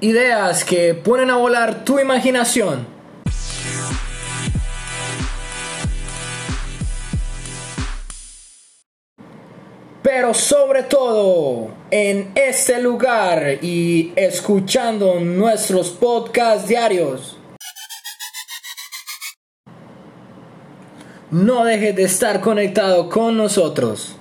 ideas que ponen a volar tu imaginación. Pero sobre todo en este lugar y escuchando nuestros podcasts diarios. No dejes de estar conectado con nosotros.